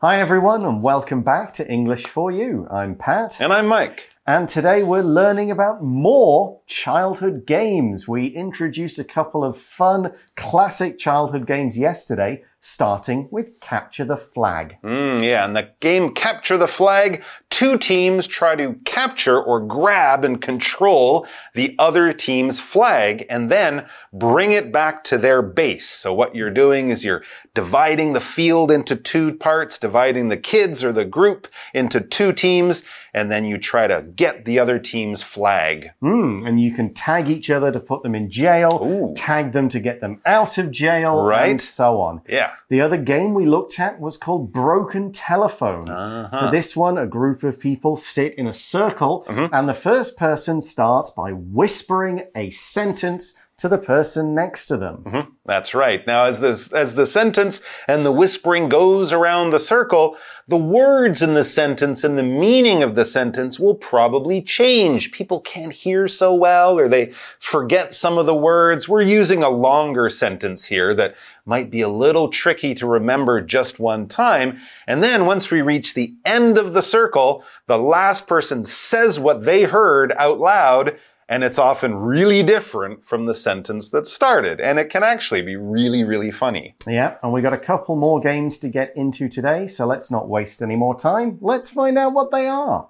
Hi, everyone, and welcome back to English for You. I'm Pat. And I'm Mike. And today we're learning about more childhood games. We introduced a couple of fun classic childhood games yesterday, starting with Capture the Flag. Mm, yeah, and the game Capture the Flag, two teams try to capture or grab and control the other team's flag and then bring it back to their base. So what you're doing is you're dividing the field into two parts, dividing the kids or the group into two teams, and then you try to get the other team's flag. Mm, and you can tag each other to put them in jail, Ooh. tag them to get them out of jail, Right. and so on. Yeah. The other game we looked at was called Broken Telephone. Uh-huh. For this one, a group of people sit in a circle, Mm-hmm. and the first person starts by whispering a sentence to the person next to them. Mm-hmm. That's right. Now, as the, as the sentence and the whispering goes around the circle, the words in the sentence and the meaning of the sentence will probably change. People can't hear so well or they forget some of the words. We're using a longer sentence here that might be a little tricky to remember just one time. And then once we reach the end of the circle, the last person says what they heard out loud and it's often really different from the sentence that started. And it can actually be really, really funny. Yeah, and we got a couple more games to get into today, so let's not waste any more time. Let's find out what they are.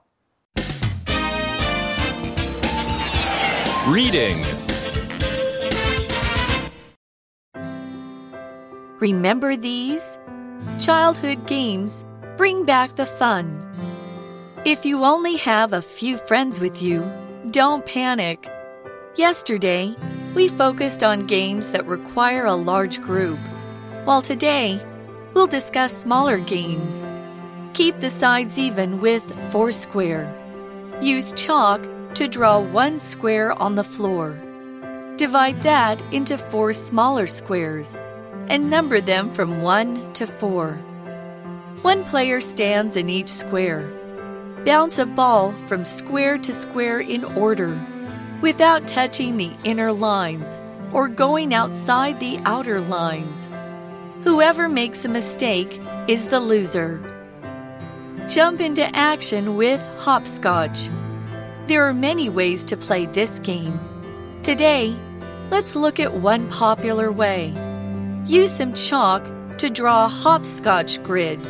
Reading. Remember these? Childhood games bring back the fun. If you only have a few friends with you, don't panic. Yesterday, we focused on games that require a large group, while today, we'll discuss smaller games. Keep the sides even with Foursquare. Use chalk to draw one square on the floor. Divide that into four smaller squares and number them from 1 to 4. One player stands in each square. Bounce a ball from square to square in order, without touching the inner lines or going outside the outer lines. Whoever makes a mistake is the loser. Jump into action with hopscotch. There are many ways to play this game. Today, let's look at one popular way. Use some chalk to draw a hopscotch grid.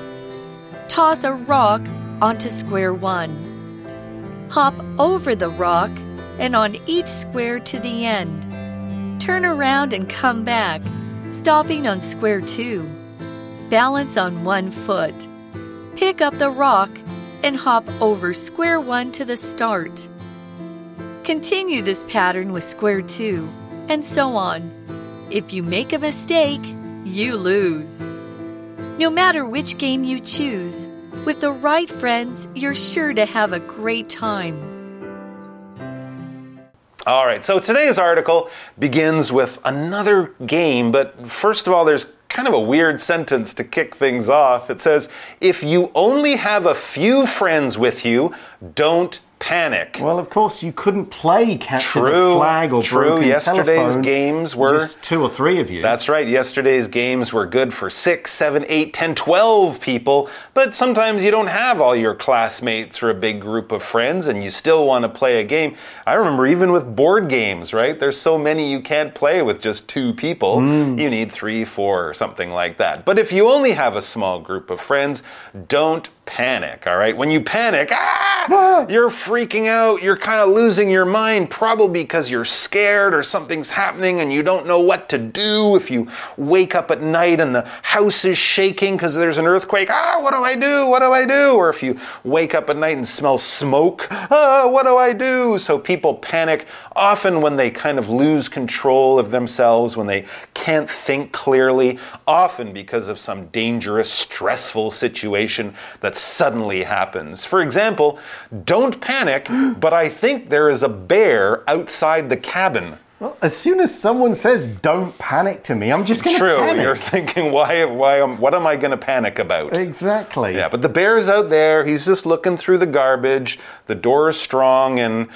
Toss a rock onto square one. Hop over the rock and on each square to the end. Turn around and come back, stopping on square two. Balance on one foot. Pick up the rock and hop over square one to the start. Continue this pattern with square two, and so on. If you make a mistake, you lose. No matter which game you choose, with the right friends, you're sure to have a great time. All right, so today's article begins with another game, but first of all, there's kind of a weird sentence to kick things off. It says, If you only have a few friends with you, don't panic. Well, of course, you couldn't play Capture True, the Flag or true. Broken Yesterday's Telephone. games were- just two or three of you. That's right. Yesterday's games were good for six, seven, eight, ten, twelve people, but sometimes you don't have all your classmates or a big group of friends and you still want to play a game. I remember even with board games, right? There's so many you can't play with just two people. Mm. You need three, four, or something like that. But if you only have a small group of friends, don't panic, all right? When you panic, ah, you're freaking out, you're kind of losing your mind, probably because you're scared or something's happening and you don't know what to do. If you wake up at night and the house is shaking because there's an earthquake, ah, what do I do? What do I do? Or if you wake up at night and smell smoke, ah, what do I do? So people panic often when they kind of lose control of themselves, when they can't think clearly, often because of some dangerous, stressful situation that suddenly happens. For example, don't panic, but I think there is a bear outside the cabin. well, as soon as someone says "Don't panic" to me, I'm just going to True, panic. you're thinking, why, why, am, what am I going to panic about? Exactly. Yeah, but the bear's out there. He's just looking through the garbage. The door is strong, and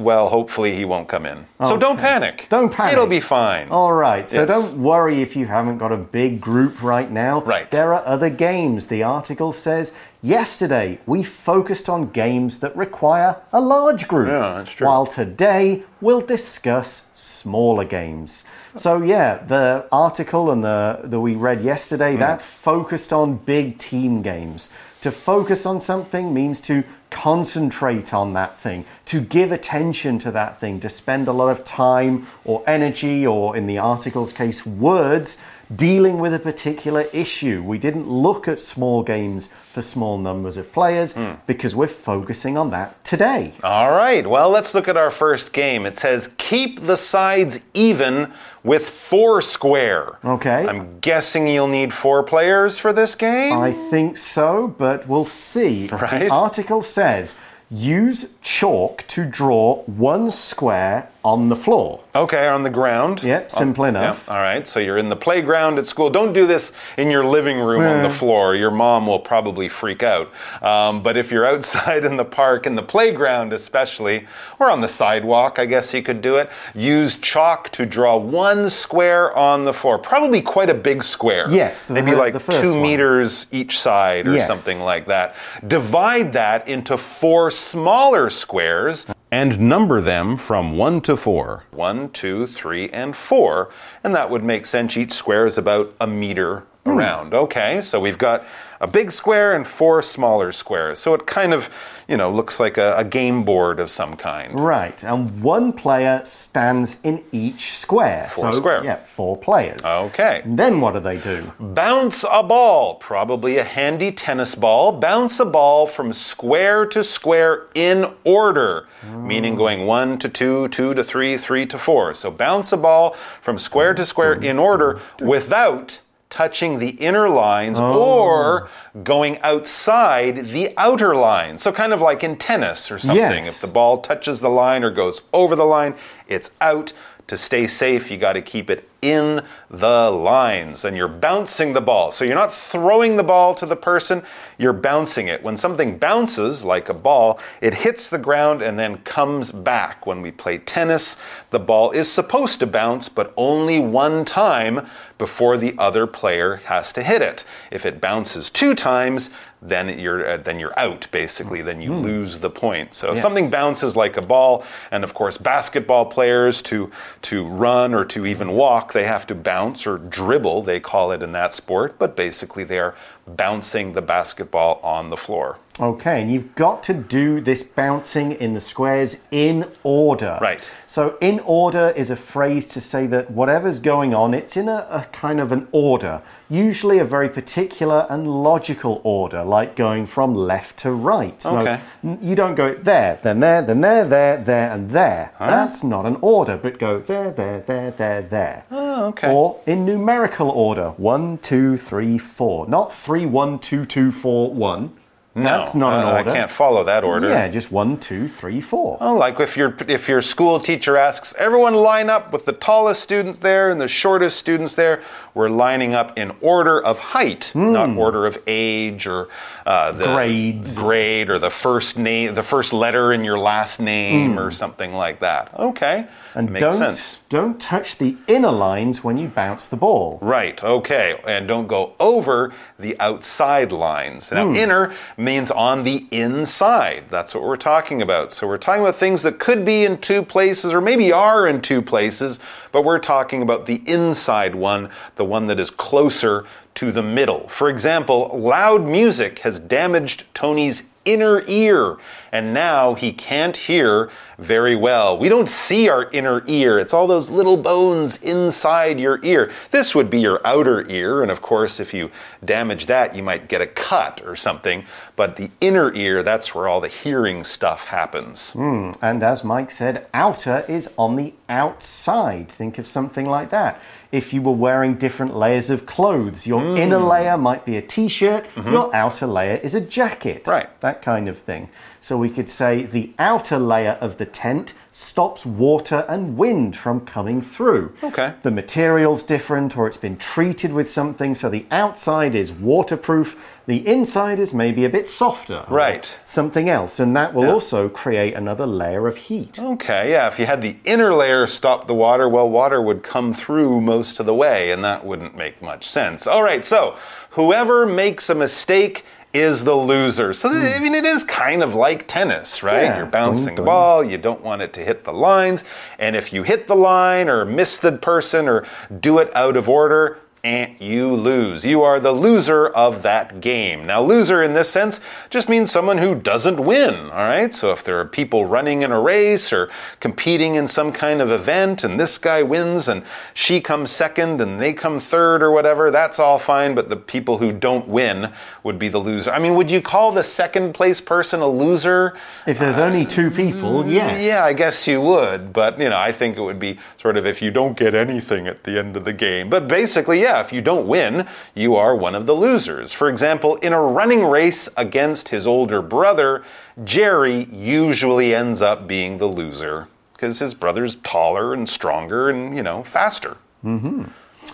well, hopefully he won't come in. So don't panic. Don't panic. It'll be fine. All right, so Yes. don't worry if you haven't got a big group right now. Right. There are other games. The article says yesterday we focused on games that require a large group. Yeah, that's true. While today we'll discuss smaller games. So yeah, the article and the that we read yesterday Hmm. that focused on big team games. To focus on something means to concentrate on that thing, to give attention to that thing, to spend a lot of time or energy, or in the article's case, words, dealing with a particular issue. We didn't look at small games for small numbers of players Hmm. because we're focusing on that today. All right, well, let's look at our first game. It says keep the sides even with four square. Okay. I'm guessing you'll need four players for this game. I think so, but we'll see. Right. The article says use chalk to draw one square on the floor. Okay, on the ground. Yep, simple Oh, enough. yeah, All right, so you're in the playground at school. Don't do this in your living room on the floor. Your mom will probably freak out. Um, but if you're outside in the park, in the playground especially, or on the sidewalk, I guess you could do it. Use chalk to draw one square on the floor. Probably quite a big square. Yes, the maybe like two one. meters each side or Yes. something like that. Divide that into four smaller squares and number them from one to four. One, two, three, and four. And that would make sense. Each square is about a meter Hmm. around. Okay, so we've got a big square and four smaller squares. So it kind of, you know, looks like a, a game board of some kind. Right, and one player stands in each square. Four so, square. Yeah, four players. Okay. And then what do they do? Bounce a ball, probably a handy tennis ball. Bounce a ball from square to square in order, meaning going one to two, two to three, three to four. So bounce a ball from square to square in order without touching the inner lines or oh. going outside the outer line. So kind of like in tennis or something. Yes. If the ball touches the line or goes over the line, it's out. To stay safe, you got to keep it in the lines and you're bouncing the ball. So you're not throwing the ball to the person, you're bouncing it. When something bounces like a ball, it hits the ground and then comes back. When we play tennis, the ball is supposed to bounce, but only one time before the other player has to hit it. If it bounces two times, then you're uh, then you're out basically. Then you lose the point. So if Yes. something bounces like a ball, and of course basketball players to to run or to even walk, they have to bounce or dribble. They call it in that sport, but basically they are bouncing the basketball on the floor. Okay, and you've got to do this bouncing in the squares in order. Right. So, in order is a phrase to say that whatever's going on, it's in a, a kind of an order, usually a very particular and logical order, like going from left to right. Okay. you don't go there, then there, then there, there, there, and there. That's not an order, but go there, there, there, there, there. Oh, okay. Or in numerical order, one, two, three, four. Not three, one, two, two, four, one. That's No, not an uh, order. I can't follow that order. Yeah, just one, two, three, four. Oh, like if your if your school teacher asks everyone line up with the tallest students there and the shortest students there, we're lining up in order of height, not order of age or uh, the Hmm. Grades. grade or the first name, the first letter in your last name or something like that. Okay, Hmm. And makes don't sense. don't touch the inner lines when you bounce the ball. Right, okay. And don't go over the outside lines. Now, Hmm. inner means on the inside. That's what we're talking about. So, we're talking about things that could be in two places or maybe are in two places, but we're talking about the inside one, the one that is closer to the middle. For example, loud music has damaged Tony's inner ear, and now he can't hear very well. We don't see our inner ear, it's all those little bones inside your ear. This would be your outer ear, and of course, if you damage that, you might get a cut or something. But the inner ear, that's where all the hearing stuff happens. And as Mike said, outer is on the outside. Think of something like that. If you were wearing different layers of clothes, your Hmm. inner layer might be a t shirt, your outer layer is a jacket. Right. that kind of thing. So we could say the outer layer of the tent stops water and wind from coming through. Okay. The material's different or it's been treated with something, so the outside is waterproof, the inside is maybe a bit softer. Right. Something else, and that will Yeah. also create another layer of heat. Okay, yeah, if you had the inner layer stop the water, well, water would come through most of the way, and that wouldn't make much sense. All right, so whoever makes a mistake is the loser. So, hmm. I mean, it is kind of like tennis, right? Yeah, You're bouncing mm-hmm. the dun, dun. ball, you don't want it to hit the lines, and if you hit the line or miss the person or do it out of order, and you lose. You are the loser of that game. Now, loser in this sense just means someone who doesn't win, all right? So, if there are people running in a race or competing in some kind of event and this guy wins and she comes second and they come third or whatever, that's all fine, but the people who don't win would be the loser. I mean, would you call the second place person a loser? If there's only two people, yes. Mm, Yeah, I guess you would, but you know, I think it would be sort of if you don't get anything at the end of the game. But basically, yeah, if you don't win, you are one of the losers. For example, in a running race against his older brother, Jerry usually ends up being the loser because his brother's taller and stronger and, you know, faster. Mm-hmm.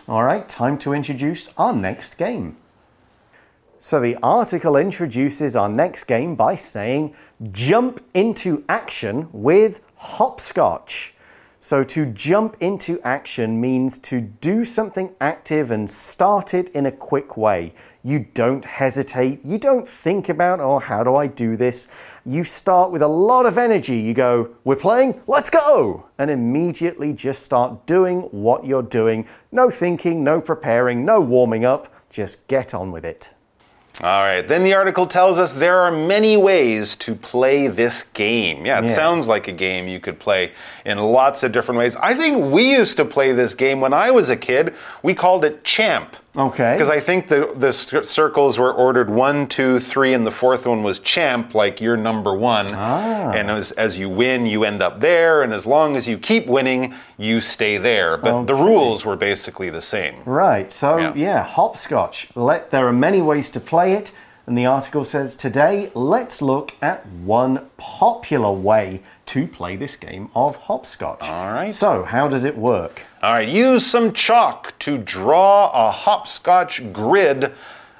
All right, time to introduce our next game. So the article introduces our next game by saying jump into action with hopscotch. So to jump into action means to do something active and start it in a quick way. You don't hesitate, you don't think about, oh, how do I do this? You start with a lot of energy. You go, we're playing, let's go! And immediately just start doing what you're doing. No thinking, no preparing, no warming up, just get on with it. All right. Then the article tells us there are many ways to play this game. Yeah, it Yeah. sounds like a game you could play in lots of different ways. I think we used to play this game when I was a kid. We called it Champ. Okay. Because I think the, the circles were ordered one, two, three, and the fourth one was champ, like you're number one. Ah. And as, as you win, you end up there, and as long as you keep winning, you stay there. But the rules were basically the same. Right, so Yeah. yeah, hopscotch. Let, there are many ways to play it, and the article says today, let's look at one popular way to play this game of hopscotch. All right. So, how does it work? All right, use some chalk to draw a hopscotch grid.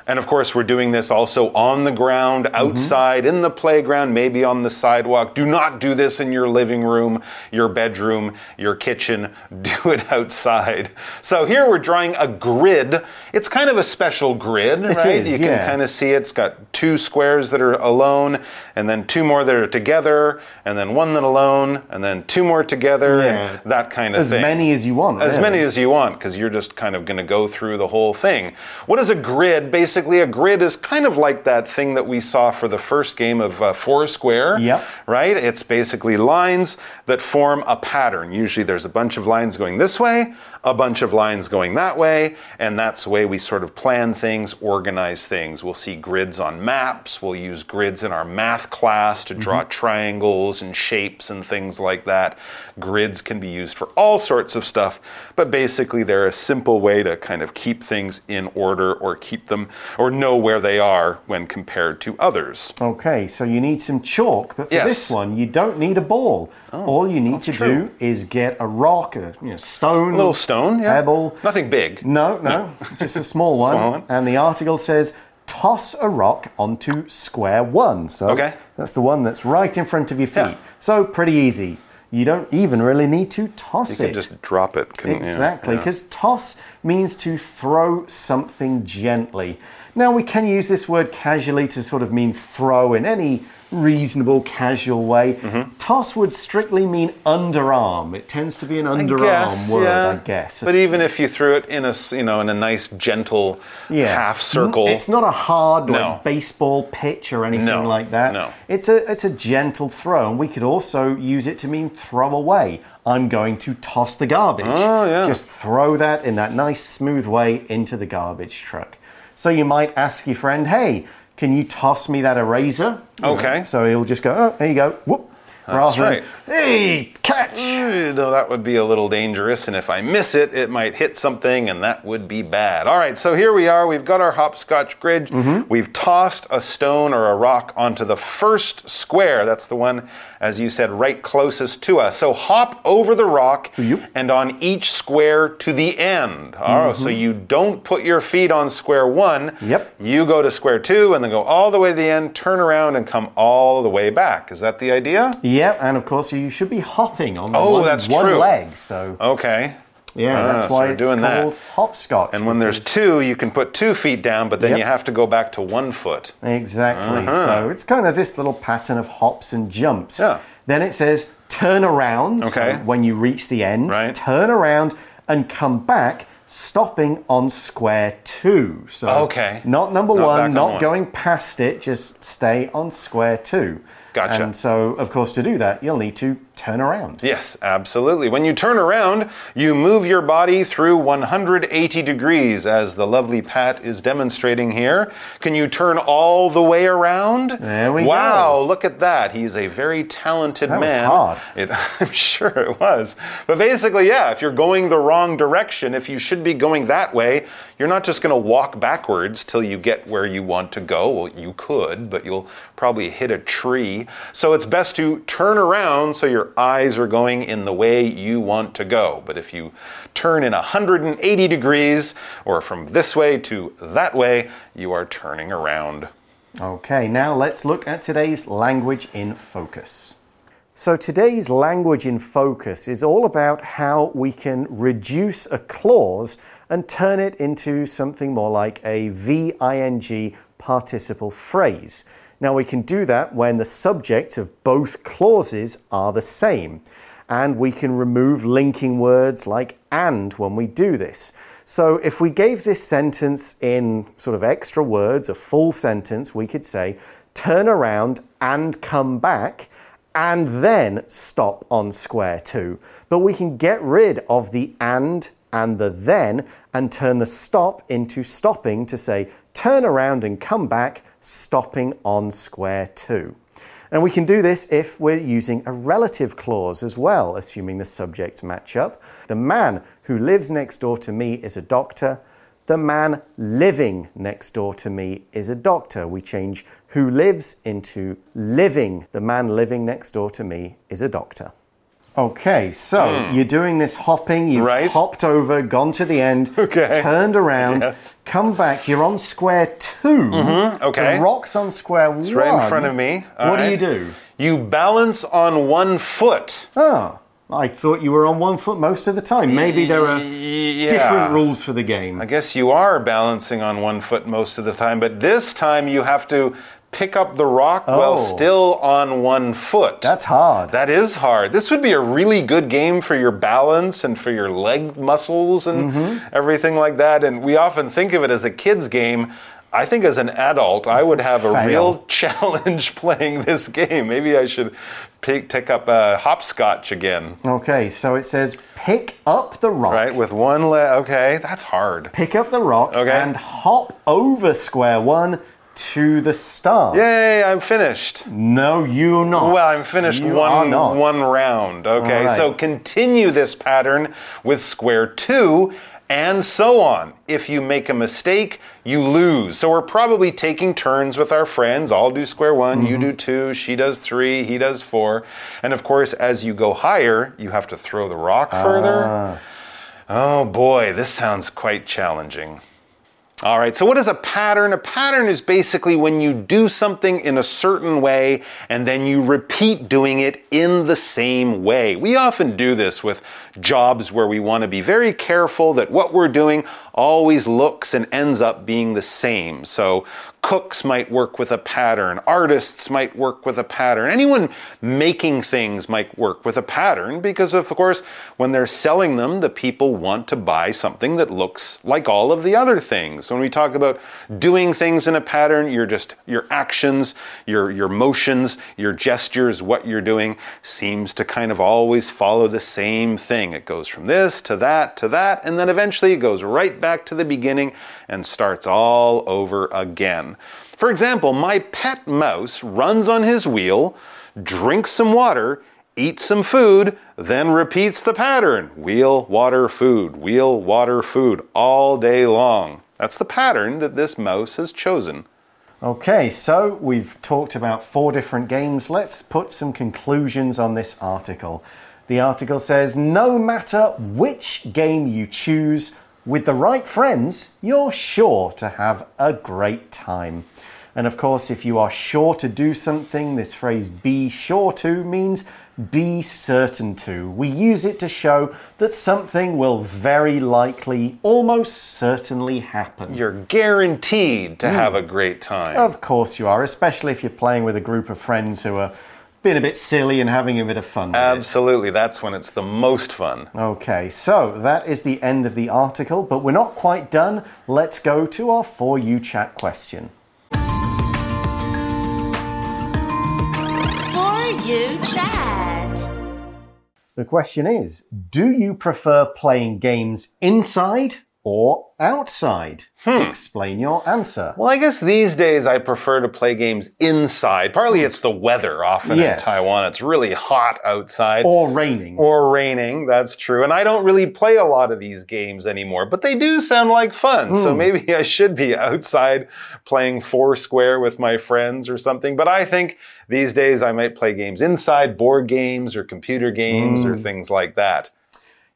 And of course, we're doing this also on the ground, mm-hmm. outside, in the playground, maybe on the sidewalk. Do not do this in your living room, your bedroom, your kitchen. Do it outside. So here we're drawing a grid. It's kind of a special grid, It right? is, you can kind of see it's got two squares that are alone, and then two more that are together, and then one that alone, and then two more together, Yeah. that kind of As thing. As many as you want. As really. many as you want, because you're just kind of going to go through the whole thing. What is a grid? Basically, a grid is kind of like that thing that we saw for the first game of uh, Foursquare. Yep. Right? It's basically lines that form a pattern. Usually there's a bunch of lines going this way, a bunch of lines going that way, and that's the way we sort of plan things, organize things. We'll see grids on maps, we'll use grids in our math class to draw mm-hmm. triangles and shapes and things like that. Grids can be used for all sorts of stuff, but basically they're a simple way to kind of keep things in order or keep them or know where they are when compared to others. Okay, so you need some chalk, but for Yes. Oh, this one, you don't need a ball. Oh, all you need to true. do is get a rock, a you know, stone, A little stone, yeah. pebble. Nothing big. No, no, just a small one. Small one. And the article says toss a rock onto square one. So Okay. that's the one that's right in front of your feet. Yeah. So pretty easy. You don't even really need to toss it. You it. can just drop it. you? Exactly, Yeah. because toss means to throw something gently. Now, we can use this word casually to sort of mean throw in any reasonable, casual way. Mm-hmm. Toss would strictly mean underarm. It tends to be an underarm word, yeah. I guess. But even if you threw it in a you know in a nice gentle half circle, It's not a hard No. like baseball pitch or anything No, like that. no. It's a it's a gentle throw, and we could also use it to mean throw away. I'm going to toss the garbage. Oh, yeah. Just throw that in that nice smooth way into the garbage truck. So you might ask your friend, "Hey, can you toss me that eraser?" Okay. So he'll just go, "Oh, there you go." Whoop. Rather right. hey, catch. Though that would be a little dangerous, and if I miss it, it might hit something, and that would be bad. All right, so here we are. We've got our hopscotch grid. Mm-hmm. We've tossed a stone or a rock onto the first square. That's the one, as you said, right closest to us. So hop over the rock Yep. and on each square to the end. Oh, so you don't put your feet on square one. Mm-hmm. Yep. You go to square two and then go all the way to the end, turn around, and come all the way back. Is that the idea? Yep, and of course you should be hopping on the Oh, one, that's one true. leg. So Okay. yeah, Ah, that's so why it's doing that. called hopscotch. And when there's two, you can put two feet down, but then Yep. you have to go back to one foot. Exactly. So it's kind of this little pattern of hops and jumps. Yeah. Then it says turn around. So Okay. when you reach the end, Right. turn around and come back, stopping on square two. So Okay. not number Not one, on not one. going past it, just stay on square two. Gotcha. And so, of course, to do that, you'll need to turn around. Yes, absolutely. When you turn around, you move your body through 180 degrees, as the lovely Pat is demonstrating here. Can you turn all the way around? There we wow, go. look at that. He's a very talented That was man. hard. It, I'm sure it was. But basically, yeah, if you're going the wrong direction, if you should be going that way, you're not just going to walk backwards till you get where you want to go. Well, you could, but you'll probably hit a tree. So it's best to turn around so your eyes are going in the way you want to go. But if you turn in 180 degrees, or from this way to that way, you are turning around. Okay, now let's look at today's language in focus. So, today's language in focus is all about how we can reduce a clause and turn it into something more like a VING participle phrase. Now, we can do that when the subject of both clauses are the same. And we can remove linking words like and when we do this. So if we gave this sentence in sort of extra words, a full sentence, we could say, turn around and come back and then stop on square two. But we can get rid of the and and the then and turn the stop into stopping to say, turn around and come back, stopping on square two. And we can do this if we're using a relative clause as well, assuming the subjects match up. The man who lives next door to me is a doctor. The man living next door to me is a doctor. We change who lives into living. The man living next door to me is a doctor. Okay, so you're doing this hopping, you've Hmm. Right. hopped over, gone to the end, Okay. turned around, Yes. come back, you're on square 2 okay. The rock's on square one. It's right in front of me. All what do you do? You balance on one foot. Oh, I thought you were on one foot most of the time. Maybe there are Yeah. different rules for the game. I guess you are balancing on one foot most of the time, but this time you have to pick up the rock while Oh. still on one foot. That's hard. That is hard. This would be a really good game for your balance and for your leg muscles and Mm-hmm. everything like that. And we often think of it as a kid's game. I think as an adult, I would have a Fail. real challenge playing this game. Maybe I should pick, take up uh, hopscotch again, Okay, so it says pick up the rock. right? With one leg. Okay, that's hard. Pick up the rock Okay. and hop over square one to the start. Yay, I'm finished. No, you're not. Well, I'm finished You one one round. Okay, right. so continue this pattern with square two and so on. If you make a mistake, you lose. So we're probably taking turns with our friends. I'll do square one, you do Mm-hmm. two, she does three, he does four. And of course, as you go higher, you have to throw the rock further. Ah. Oh boy, this sounds quite challenging. All right, so what is a pattern? A pattern is basically when you do something in a certain way and then you repeat doing it in the same way. We often do this with jobs where we want to be very careful that what we're doing always looks and ends up being the same. So cooks might work with a pattern, artists might work with a pattern, anyone making things might work with a pattern because, of course, when they're selling them, the people want to buy something that looks like all of the other things. When we talk about doing things in a pattern, you're just your actions, your your motions, your gestures, what you're doing seems to kind of always follow the same thing. It goes from this to that to that, and then eventually it goes right back to the beginning and starts all over again. For example, my pet mouse runs on his wheel, drinks some water, eats some food, then repeats the pattern wheel, water, food, wheel, water, food all day long. That's the pattern that this mouse has chosen. Okay, so we've talked about four different games. Let's put some conclusions on this article. The article says no matter which game you choose, with the right friends, you're sure to have a great time. And of course, if you are sure to do something, this phrase be sure to means be certain to. We use it to show that something will very likely, almost certainly happen. You're guaranteed to hmm. have a great time. Of course, you are, especially if you're playing with a group of friends who are being a bit silly and having a bit of fun. with it. Absolutely, that's when it's the most fun. Okay, so that is the end of the article, but we're not quite done. Let's go to our For You chat question. For you chat. The question is Do you prefer playing games inside or outside? Explain your answer. Well, I guess these days I prefer to play games inside. Partly it's the weather. Often Yes. in Taiwan, it's really hot outside. Or raining. or raining, that's true. And I don't really play a lot of these games anymore, but they do sound like fun. So Hmm. maybe I should be outside playing Foursquare with my friends or something. But I think these days I might play games inside, board games or computer games Hmm. or things like that.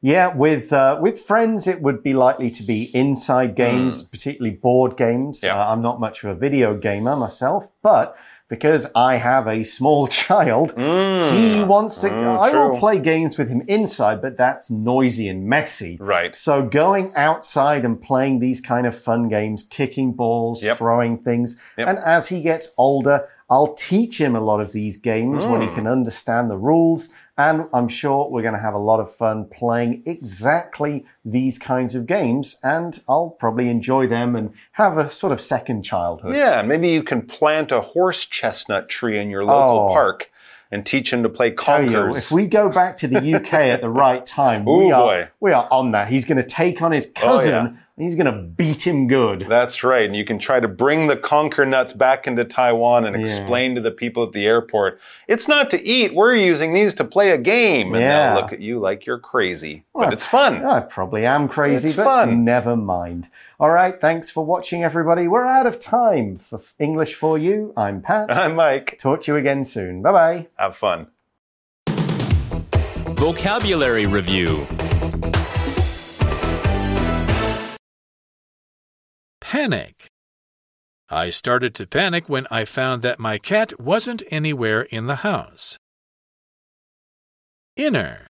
Yeah, with uh, with friends, it would be likely to be inside games, particularly board games. Yeah. Uh, I'm not much of a video gamer myself, but because I have a small child, he wants to. I will play games with him inside, but that's noisy and messy. Right. So going outside and playing these kind of fun games, kicking balls, Yep. throwing things, Yep. and as he gets older, I'll teach him a lot of these games when he Hmm. can understand the rules. And I'm sure we're going to have a lot of fun playing exactly these kinds of games. And I'll probably enjoy them and have a sort of second childhood. Yeah, maybe you can plant a horse chestnut tree in your local Oh. park and teach him to play you, conkers. if we go back to the UK at the right time, Ooh, we, are, boy. we are on that. He's going to take on his cousin yeah. And he's going to beat him good. That's right. And you can try to bring the conker nuts back into Taiwan and explain to the people at the airport, it's not to eat. We're using these to play a game. And Yeah. they'll look at you like you're crazy. But it's fun. I probably am crazy, It's but fun. never mind. All right, thanks for watching, everybody. We're out of time for English for You. I'm Pat. I'm Mike. Talk to you again soon. Bye bye. Have fun. Vocabulary Review Panic. I started to panic when I found that my cat wasn't anywhere in the house. Inner.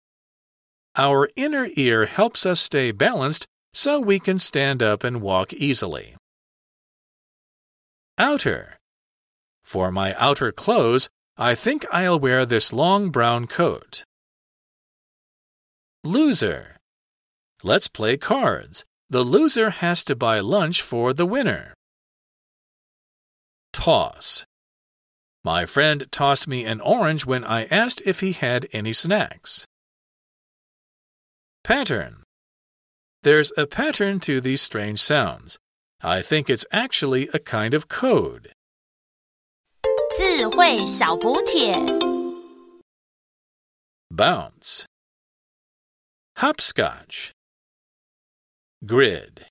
Our inner ear helps us stay balanced so we can stand up and walk easily. Outer. For my outer clothes, I think I'll wear this long brown coat. Loser. Let's play cards. The loser has to buy lunch for the winner. Toss. My friend tossed me an orange when I asked if he had any snacks. Pattern. There's a pattern to these strange sounds. I think it's actually a kind of code. 智慧小补帖。 Bounce. Hopscotch. Grid.